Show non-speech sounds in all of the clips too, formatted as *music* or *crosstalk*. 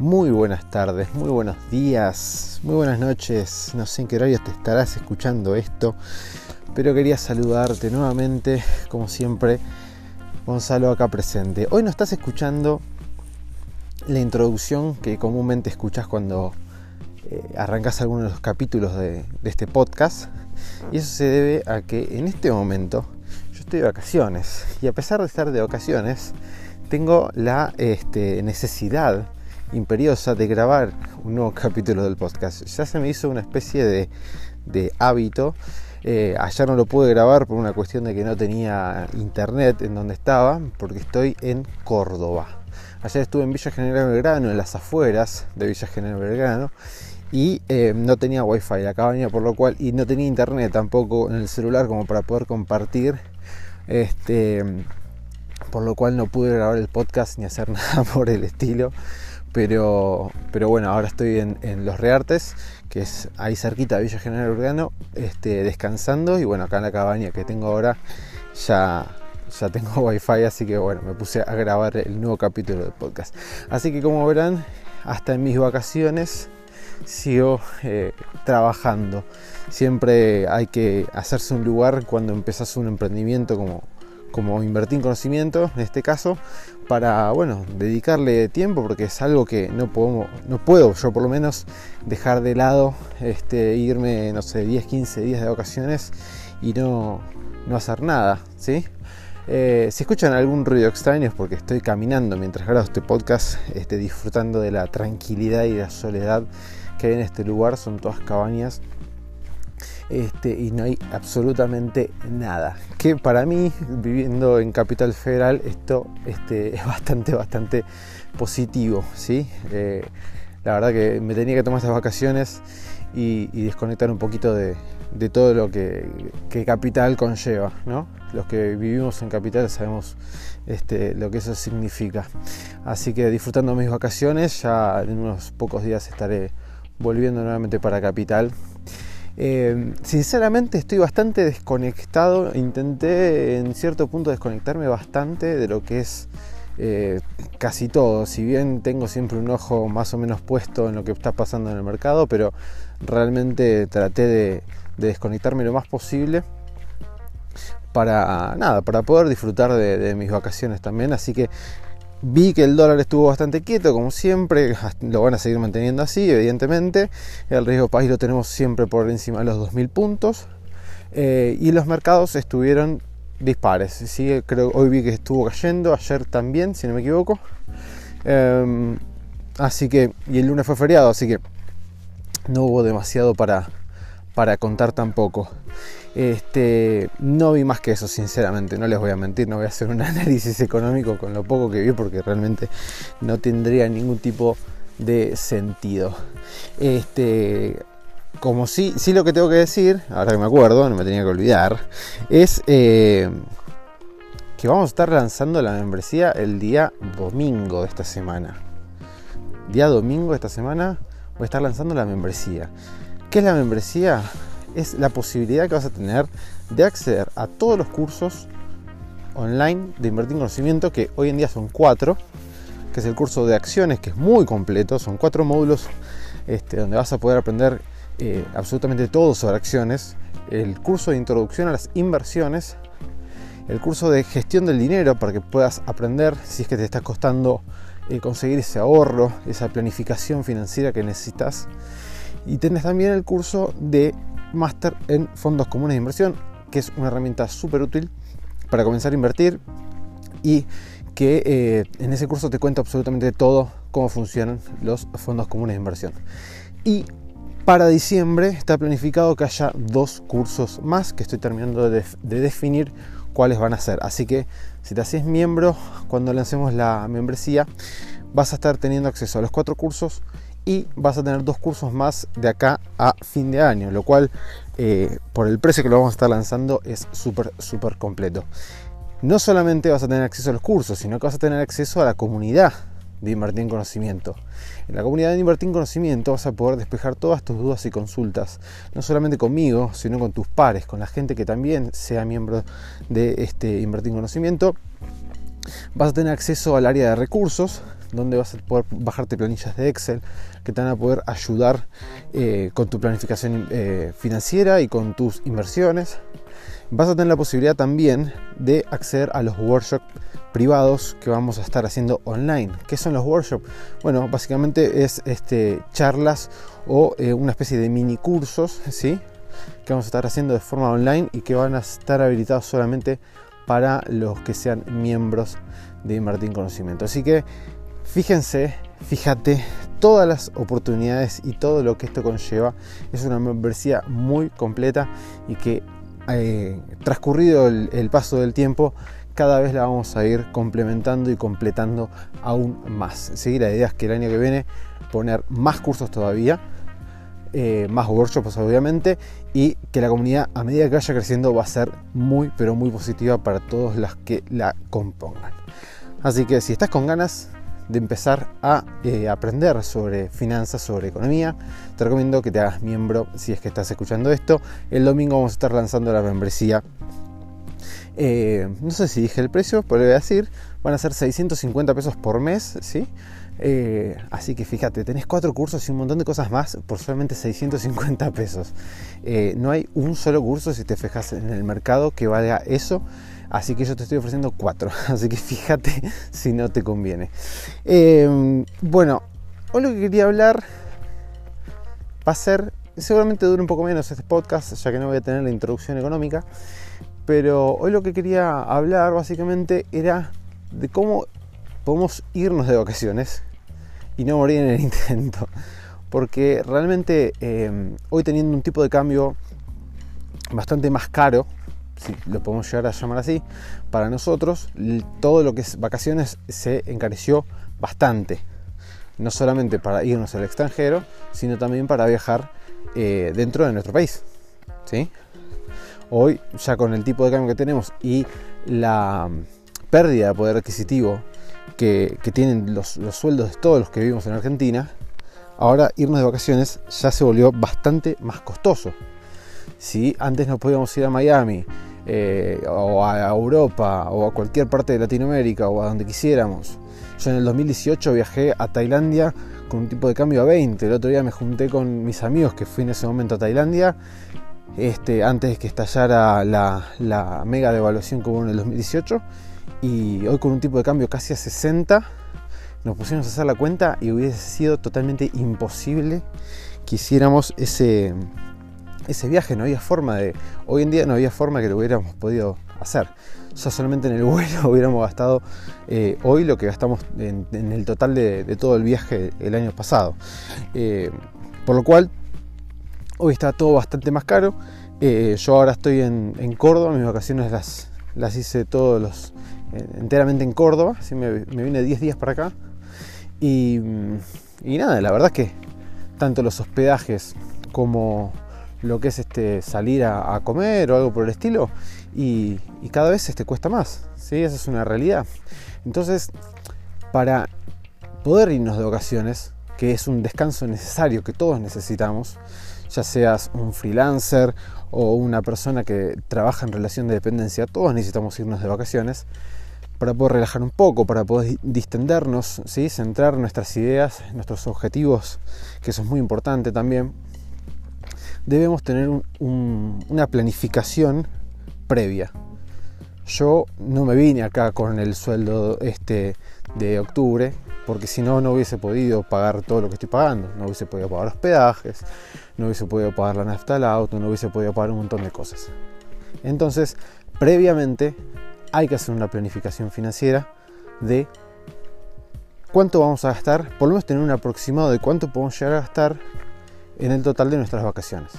Muy buenas tardes, muy buenos días, muy buenas noches. No sé en qué horario te estarás escuchando esto, pero quería saludarte nuevamente, como siempre, Gonzalo acá presente. Hoy no estás escuchando la introducción que comúnmente escuchas cuando eh, arrancas alguno de los capítulos de, este podcast. Y eso se debe a que en este momento yo estoy de vacaciones. Y a pesar de estar de vacaciones, tengo la este, necesidad imperiosa de grabar un nuevo *laughs* capítulo del podcast. Ya se me hizo una especie de, hábito. Eh, ayer no lo pude grabar por una cuestión de que no tenía internet en donde estaba, porque estoy en Córdoba. Ayer estuve en Villa General Belgrano, en las afueras de Villa General Belgrano, y eh, no tenía wifi la cabaña, por lo cual, y no tenía internet tampoco en el celular como para poder compartir este por lo cual no pude grabar el podcast ni hacer *laughs* nada por el estilo. Pero, pero bueno, ahora estoy en, Los Reartes, que es ahí cerquita de Villa General Urbano, este, descansando. Y bueno, acá en la cabaña que tengo ahora ya, ya tengo *laughs* wifi, así que bueno, me puse a grabar el nuevo capítulo del podcast. Así que como verán, hasta en mis vacaciones sigo eh, trabajando. Siempre hay que hacerse un lugar cuando empezás un emprendimiento como, como invertir en conocimiento, en este caso, para bueno, dedicarle tiempo, porque es algo que no, puedo, no puedo yo por lo menos dejar de lado, este, irme, no sé, 10, 15 días de vacaciones y no, no hacer nada, ¿sí? Eh, si escuchan algún ruido extraño es porque estoy caminando mientras grabo este podcast, este, disfrutando de la tranquilidad y la soledad que hay en este lugar. Son todas cabañas este, y no hay absolutamente nada. Que para mí, viviendo en Capital Federal, esto este, *laughs* es bastante, bastante positivo. ¿sí? Eh, la verdad que me tenía que tomar estas vacaciones y, desconectar un poquito de, todo lo que, Capital conlleva. ¿no? Los que vivimos en Capital sabemos este, lo que eso significa. Así que disfrutando mis vacaciones, ya en unos pocos días estaré volviendo nuevamente para Capital eh, sinceramente estoy bastante desconectado, intenté en cierto punto desconectarme bastante de lo que es eh, casi todo, si bien tengo siempre un ojo más o menos puesto en lo que está pasando en el mercado, pero realmente traté de, desconectarme lo más posible para nada, para poder disfrutar de mis vacaciones también, así que Vi que el dólar estuvo bastante quieto, como siempre, *laughs* lo van a seguir manteniendo así, evidentemente. El riesgo país lo tenemos siempre por encima de los 2.000 puntos. Eh, y los mercados estuvieron dispares. ¿sí? Creo hoy vi que estuvo cayendo, ayer también, si no me equivoco. Em, así que, y el lunes fue feriado, así que no hubo demasiado para, para contar tampoco. Este, no vi más que eso, sinceramente, no les voy a mentir, no voy a hacer un *laughs* análisis económico con lo poco que vi porque realmente no tendría ningún tipo de sentido. Este, como sí, sí lo que tengo que decir, ahora que me acuerdo, no me tenía que olvidar, es eh, que vamos a estar lanzando la membresía el día domingo de esta semana. Día domingo de esta semana voy a estar lanzando la membresía. ¿Qué es la membresía? Es la posibilidad que vas a tener de acceder a todos los cursos online de invertir en conocimiento, que hoy en día son cuatro, que es el curso de acciones, que es muy completo, son cuatro módulos este, donde vas a poder aprender eh, absolutamente todo sobre acciones, el curso de introducción a las inversiones, el curso de gestión del dinero para que puedas aprender si es que te está costando eh, conseguir ese ahorro, esa planificación financiera que necesitas. Y tenés también el curso de máster en fondos comunes de inversión, que es una herramienta súper útil para comenzar a invertir y que eh, en ese curso te cuento absolutamente todo cómo funcionan los fondos comunes de inversión. Y para diciembre está planificado que haya dos cursos más que estoy terminando de, de definir cuáles van a ser. Así que si te haces miembro cuando lancemos la membresía, vas a estar teniendo acceso a los cuatro cursos y vas a tener dos cursos más de acá a fin de año, lo cual eh, por el precio que lo vamos a estar lanzando es súper, súper completo. No solamente vas a tener acceso a los cursos, sino que vas a tener acceso a la comunidad de Invertir en Conocimiento. En la comunidad de Invertir en Conocimiento vas a poder despejar todas tus dudas y consultas, no solamente conmigo, sino con tus pares, con la gente que también sea miembro de este Invertir en Conocimiento. Vas a tener acceso al área de recursos, donde vas a poder bajarte planillas de Excel que te van a poder ayudar eh, con tu planificación eh, financiera y con tus inversiones. Vas a tener la posibilidad también de acceder a los workshops privados que vamos a estar haciendo online. ¿Qué son los workshops? Bueno, básicamente es este, charlas o eh, una especie de mini cursos, ¿sí? que vamos a estar haciendo de forma online y que van a estar habilitados solamente para los que sean miembros de Invertir Conocimiento. Así que fíjense, fíjate todas las oportunidades y todo lo que esto conlleva. Es una membresía muy completa y que eh, transcurrido el, paso del tiempo cada vez la vamos a ir complementando y completando aún más. Seguir la idea es que el año que viene poner más cursos todavía eh, más workshops obviamente y que la comunidad a medida que vaya creciendo va a ser muy pero muy positiva para todos los que la compongan. Así que si estás con ganas de empezar a eh, aprender sobre finanzas, sobre economía, te recomiendo que te hagas miembro si es que estás escuchando esto. El domingo vamos a estar lanzando la membresía. Eh, no sé si dije el precio, pero le voy a decir, van a ser 650 pesos por mes, ¿sí? Eh, así que fíjate, tenés cuatro cursos y un montón de cosas más por solamente 650 pesos. Eh, no hay un solo curso, si te fijas en el mercado, que valga eso. Así que yo te estoy ofreciendo cuatro. *laughs* Así que fíjate *laughs* si no te conviene. Eh, bueno, hoy lo que quería hablar va a ser, seguramente dure un poco menos este podcast, ya que no voy a tener la introducción económica. Pero hoy lo que quería hablar básicamente era de cómo podemos irnos de vacaciones y no morir en el *laughs* intento. Porque realmente eh, hoy teniendo un tipo de cambio bastante más caro, si lo podemos llegar a llamar así, para nosotros todo lo que es vacaciones se encareció bastante. No solamente para irnos al extranjero, sino también para viajar eh, dentro de nuestro país. ¿sí? Hoy, ya con el tipo de cambio que tenemos y la pérdida de poder adquisitivo que, tienen los, sueldos de todos los que vivimos en Argentina, ahora irnos de vacaciones ya se volvió bastante más costoso. Si antes no podíamos ir a Miami eh, o a Europa o a cualquier parte de Latinoamérica o a donde quisiéramos, yo en el 2018 viajé a Tailandia con un tipo de cambio a 20. El otro día me junté con mis amigos que fui en ese momento a Tailandia. Este, antes de que estallara la, la mega devaluación que hubo en el 2018 y hoy con un tipo de cambio casi a 60 nos pusimos a hacer la cuenta y hubiese sido totalmente imposible que hiciéramos ese, ese viaje. No había forma de. Hoy en día no había forma que lo hubiéramos podido hacer. Ya solamente en el vuelo *laughs* hubiéramos gastado eh, hoy lo que gastamos en, el total de, todo el viaje el año pasado. Eh, por lo cual, hoy está todo bastante más caro. Eh, yo ahora estoy en, en Córdoba, mis vacaciones las, las hice todos los enteramente en Córdoba, así me, vine 10 días para acá. Y, nada, la verdad es que tanto los hospedajes como lo que es este, salir a, comer o algo por el estilo, y, cada vez este, cuesta más, ¿sí? esa es una realidad. Entonces, para poder irnos de vacaciones, que es un descanso necesario que todos necesitamos, ya seas un freelancer o una persona que trabaja en relación de dependencia, todos necesitamos irnos de vacaciones para poder relajar un poco, para poder distendernos, ¿sí? centrar nuestras ideas, nuestros objetivos, que eso es muy importante también, debemos tener una planificación previa. Yo no me vine acá con el sueldo este de octubre, porque si no, no hubiese podido pagar todo lo que estoy pagando. No hubiese podido pagar hospedajes, no hubiese podido pagar la nafta al auto, no hubiese podido pagar un montón de cosas. Entonces, previamente hay que hacer una planificación financiera de cuánto vamos a gastar, por lo menos tener un aproximado de cuánto podemos llegar a gastar en el total de nuestras vacaciones.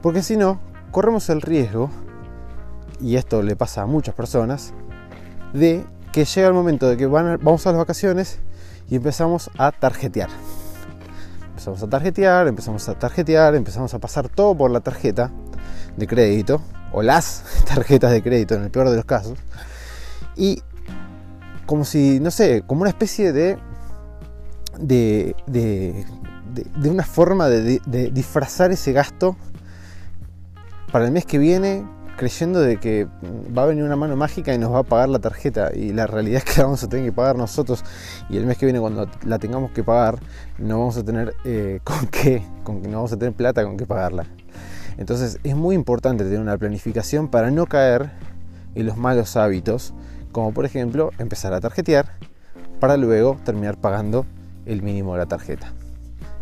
Porque si no, corremos el riesgo, y esto le pasa a muchas personas, de que llega el momento de que vamos a las vacaciones y empezamos a tarjetear. Empezamos a tarjetear, empezamos a tarjetear, empezamos a pasar todo por la tarjeta de crédito o las *laughs* tarjetas de crédito en el peor de los casos. Y como si, no sé, como una especie de, de, de, de, una forma de, disfrazar ese gasto para el mes que viene creyendo de que va a venir una mano mágica y nos va a pagar la tarjeta y la realidad es que la vamos a tener que pagar nosotros y el mes que viene cuando la tengamos que pagar no vamos a tener eh, *laughs* con qué, con, no vamos a tener plata con qué pagarla. Entonces es muy importante tener una planificación para no caer en los malos hábitos, como por ejemplo empezar a tarjetear para luego terminar pagando el mínimo de la tarjeta.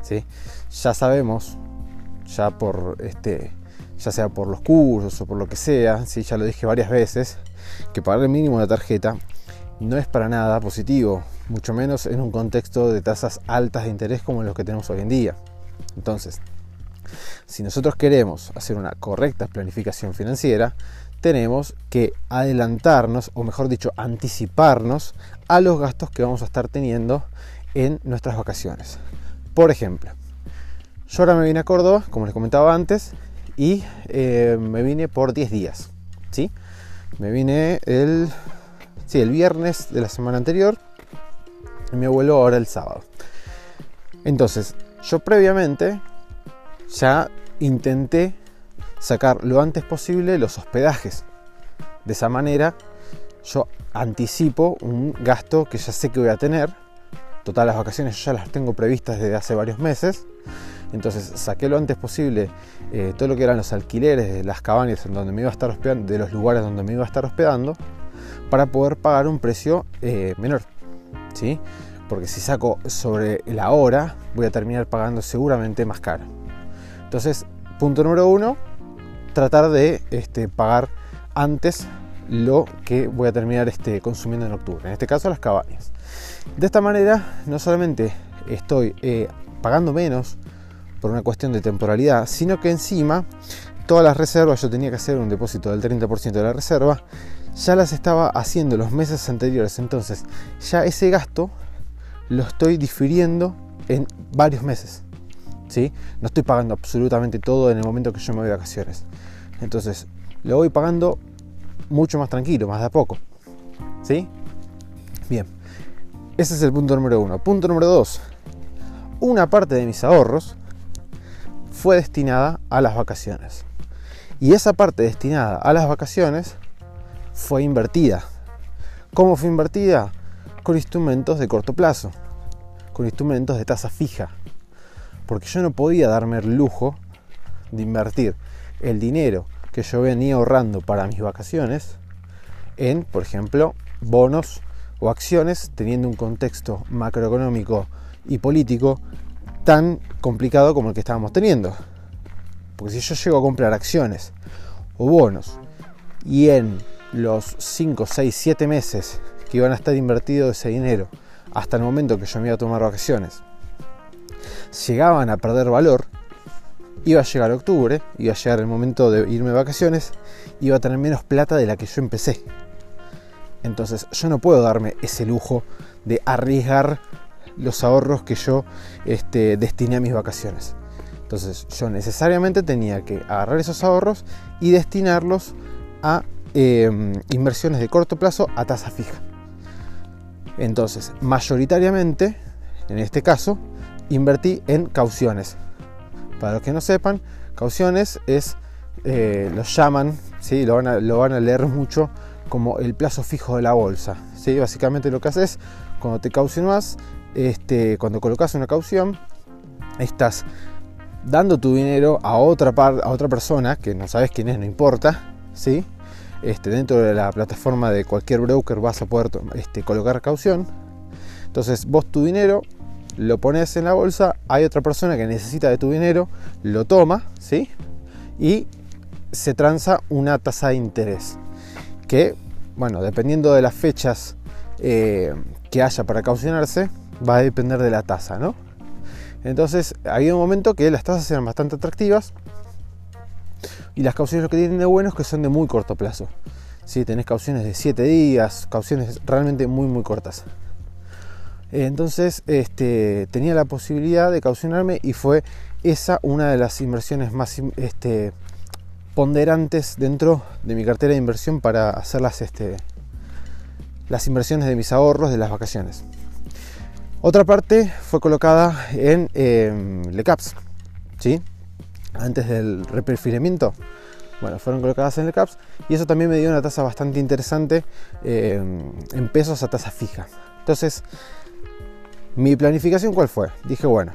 ¿sí? Ya sabemos, ya por este, ya sea por los cursos o por lo que sea, ¿sí? ya lo dije varias veces, que pagar el mínimo de la tarjeta no es para nada positivo, mucho menos en un contexto de tasas altas de interés como los que tenemos hoy en día. Entonces, si nosotros queremos hacer una correcta planificación financiera, tenemos que adelantarnos, o mejor dicho, anticiparnos a los gastos que vamos a estar teniendo en nuestras vacaciones. Por ejemplo, yo ahora me vine a Córdoba, como les comentaba antes, y eh, me vine por 10 días. ¿sí? Me vine el, sí, el viernes de la semana anterior y mi abuelo ahora el sábado. Entonces, yo previamente ya intenté sacar lo antes posible los hospedajes. De esa manera yo anticipo un gasto que ya sé que voy a tener. Total, las vacaciones ya las tengo previstas desde hace varios meses. Entonces saqué lo antes posible eh, todo lo que eran los alquileres de las cabañas en donde me iba a estar hospedando, de los lugares donde me iba a estar hospedando, para poder pagar un precio eh, menor. ¿sí? Porque si saco sobre la hora, voy a terminar pagando seguramente más caro. Entonces, punto número uno, tratar de este, pagar antes lo que voy a terminar este, consumiendo en octubre, en este caso las cabañas. De esta manera no solamente estoy eh, pagando menos por una cuestión de temporalidad, sino que encima todas las reservas, yo tenía que hacer un depósito del 30% de la reserva, ya las estaba haciendo los meses anteriores, entonces ya ese gasto lo estoy difiriendo en varios meses. No estoy pagando absolutamente todo en el momento que yo me voy de vacaciones. Entonces, lo voy pagando mucho más tranquilo, más de a poco. Bien. Ese es el punto número uno. Punto número dos. Una parte de mis ahorros fue destinada a las vacaciones. Y esa parte destinada a las vacaciones fue invertida. ¿Cómo fue invertida? Con instrumentos de corto plazo, con instrumentos de tasa fija. Porque yo no podía darme el lujo de invertir el dinero que yo venía ahorrando para mis vacaciones en, por ejemplo, bonos o acciones, teniendo un contexto macroeconómico y político tan complicado como el que estábamos teniendo. Porque si yo llego a comprar acciones o bonos y en los 5, 6, 7 meses que iban a estar invertido ese dinero hasta el momento que yo me iba a tomar vacaciones, llegaban a perder valor, Iba a llegar octubre, iba a llegar el momento de irme de vacaciones, iba a tener menos plata de la que yo empecé. Entonces yo no puedo darme ese lujo de arriesgar los ahorros que yo este, destiné a mis vacaciones. Entonces yo necesariamente tenía que agarrar esos ahorros y destinarlos a em, inversiones de corto plazo a tasa fija. Entonces, mayoritariamente, en este caso, invertí en cauciones. Para los que no sepan, cauciones es, eh, lo llaman, ¿sí? lo, van a, lo van a leer mucho como el plazo fijo de la bolsa. ¿sí? Básicamente lo que haces cuando te caucionas, este, cuando colocas una caución, estás dando tu dinero a otra, a otra persona que no sabes quién es, no importa, ¿sí? Este, dentro de la plataforma de cualquier broker vas a poder este, colocar caución. Entonces vos tu dinero lo pones en la bolsa, hay otra persona que necesita de tu dinero, lo toma, ¿sí? Y se transa una tasa de interés. Que, bueno, dependiendo de las fechas eh, que haya para caucionarse, va a depender de la tasa, ¿no? Entonces, había un momento que las tasas eran bastante atractivas y las cauciones lo que tienen de bueno es que son de muy corto plazo. Si tenés cauciones de 7 días, cauciones realmente muy muy cortas. Entonces este, tenía la posibilidad de caucionarme y fue esa una de las inversiones más este, ponderantes dentro de mi cartera de inversión para hacer las, este, las inversiones de mis ahorros de las vacaciones. Otra parte fue colocada en eh, LECAPS, ¿sí? antes del reperfilamiento. bueno, fueron colocadas en el CAPS y eso también me dio una tasa bastante interesante eh, en pesos a tasa fija. Entonces, mi planificación cuál fue? Dije, bueno,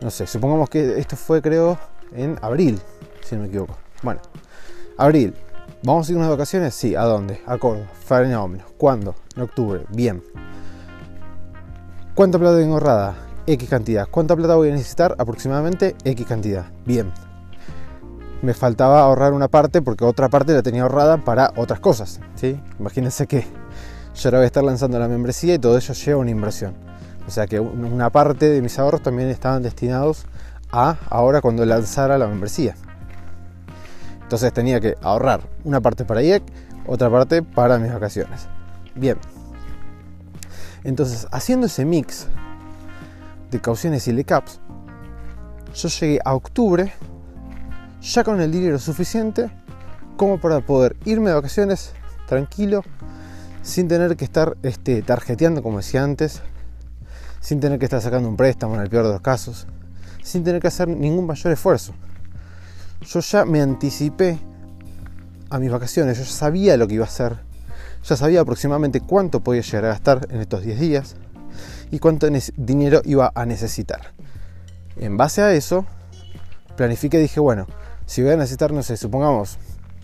no sé, supongamos que esto fue creo en abril, si no me equivoco. Bueno, abril, ¿vamos a ir unas vacaciones? Sí, ¿a dónde? A Córdoba, fenómeno. ¿Cuándo? En octubre, bien. ¿Cuánta plata tengo ahorrada? X cantidad. ¿Cuánta plata voy a necesitar? Aproximadamente X cantidad. Bien. Me faltaba ahorrar una parte porque otra parte la tenía ahorrada para otras cosas. ¿sí? Imagínense que yo ahora voy a estar lanzando la membresía y todo ello lleva una inversión. O sea que una parte de mis ahorros también estaban destinados a ahora cuando lanzara la membresía. Entonces tenía que ahorrar una parte para IEC, otra parte para mis vacaciones. Bien. Entonces, haciendo ese mix de cauciones y LECAPs, yo llegué a octubre ya con el dinero suficiente como para poder irme de vacaciones tranquilo, sin tener que estar este, tarjeteando, como decía antes, sin tener que estar sacando un préstamo en el peor de los casos, sin tener que hacer ningún mayor esfuerzo. Yo ya me anticipé a mis vacaciones, yo ya sabía lo que iba a hacer, ya sabía aproximadamente cuánto podía llegar a gastar en estos 10 días y cuánto dinero iba a necesitar. En base a eso, planifiqué y dije, bueno, si voy a necesitar, no sé, supongamos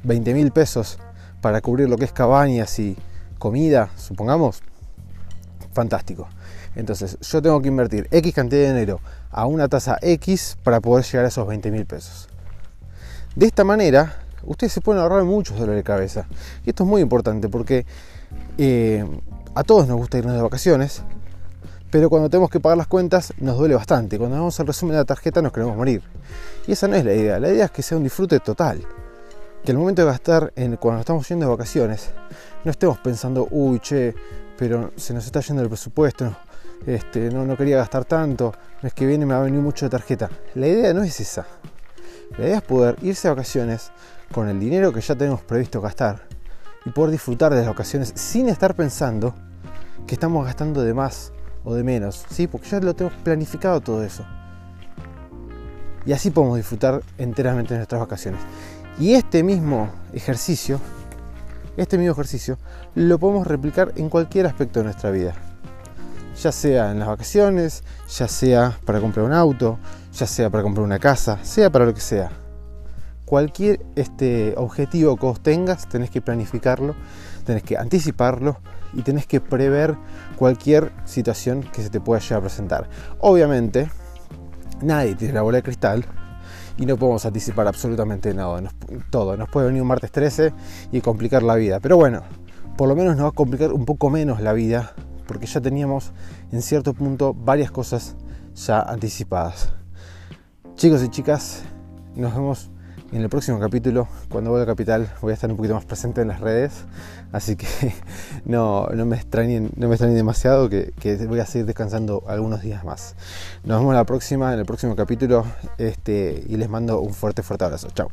20 mil pesos para cubrir lo que es cabañas y comida, supongamos, fantástico. Entonces yo tengo que invertir X cantidad de dinero a una tasa X para poder llegar a esos 20 mil pesos. De esta manera, ustedes se pueden ahorrar muchos dolores de cabeza. Y esto es muy importante porque eh, a todos nos gusta irnos de vacaciones, pero cuando tenemos que pagar las cuentas nos duele bastante. Cuando vamos al resumen de la tarjeta nos queremos morir. Y esa no es la idea. La idea es que sea un disfrute total. Que el momento de gastar, en, cuando estamos yendo de vacaciones, no estemos pensando, uy, che, pero se nos está yendo el presupuesto, este, no, quería gastar tanto, es que viene me va a venir mucho de tarjeta. La idea no es esa. La idea es poder irse a vacaciones con el dinero que ya tenemos previsto gastar y poder disfrutar de las vacaciones sin estar pensando que estamos gastando de más o de menos, ¿sí? porque ya lo tenemos planificado todo eso. Y así podemos disfrutar enteramente de nuestras vacaciones. Y este mismo ejercicio, este mismo ejercicio, lo podemos replicar en cualquier aspecto de nuestra vida ya sea en las vacaciones, ya sea para comprar un auto, ya sea para comprar una casa, sea para lo que sea. Cualquier este, objetivo que vos tengas, tenés que planificarlo, tenés que anticiparlo y tenés que prever cualquier situación que se te pueda llegar a presentar. Obviamente, nadie tiene la bola de cristal y no podemos anticipar absolutamente nada, todo. Nos puede venir un martes 13 y complicar la vida, pero bueno, por lo menos nos va a complicar un poco menos la vida porque ya teníamos en cierto punto varias cosas ya anticipadas. Chicos y chicas, nos vemos en el próximo capítulo. Cuando vuelva a Capital voy a estar un poquito más presente en las redes, así que *laughs* no, me, extrañen, no me extrañen demasiado que, voy a seguir descansando algunos días más. Nos vemos la próxima, en el próximo capítulo este, y les mando un fuerte, fuerte abrazo. Chao.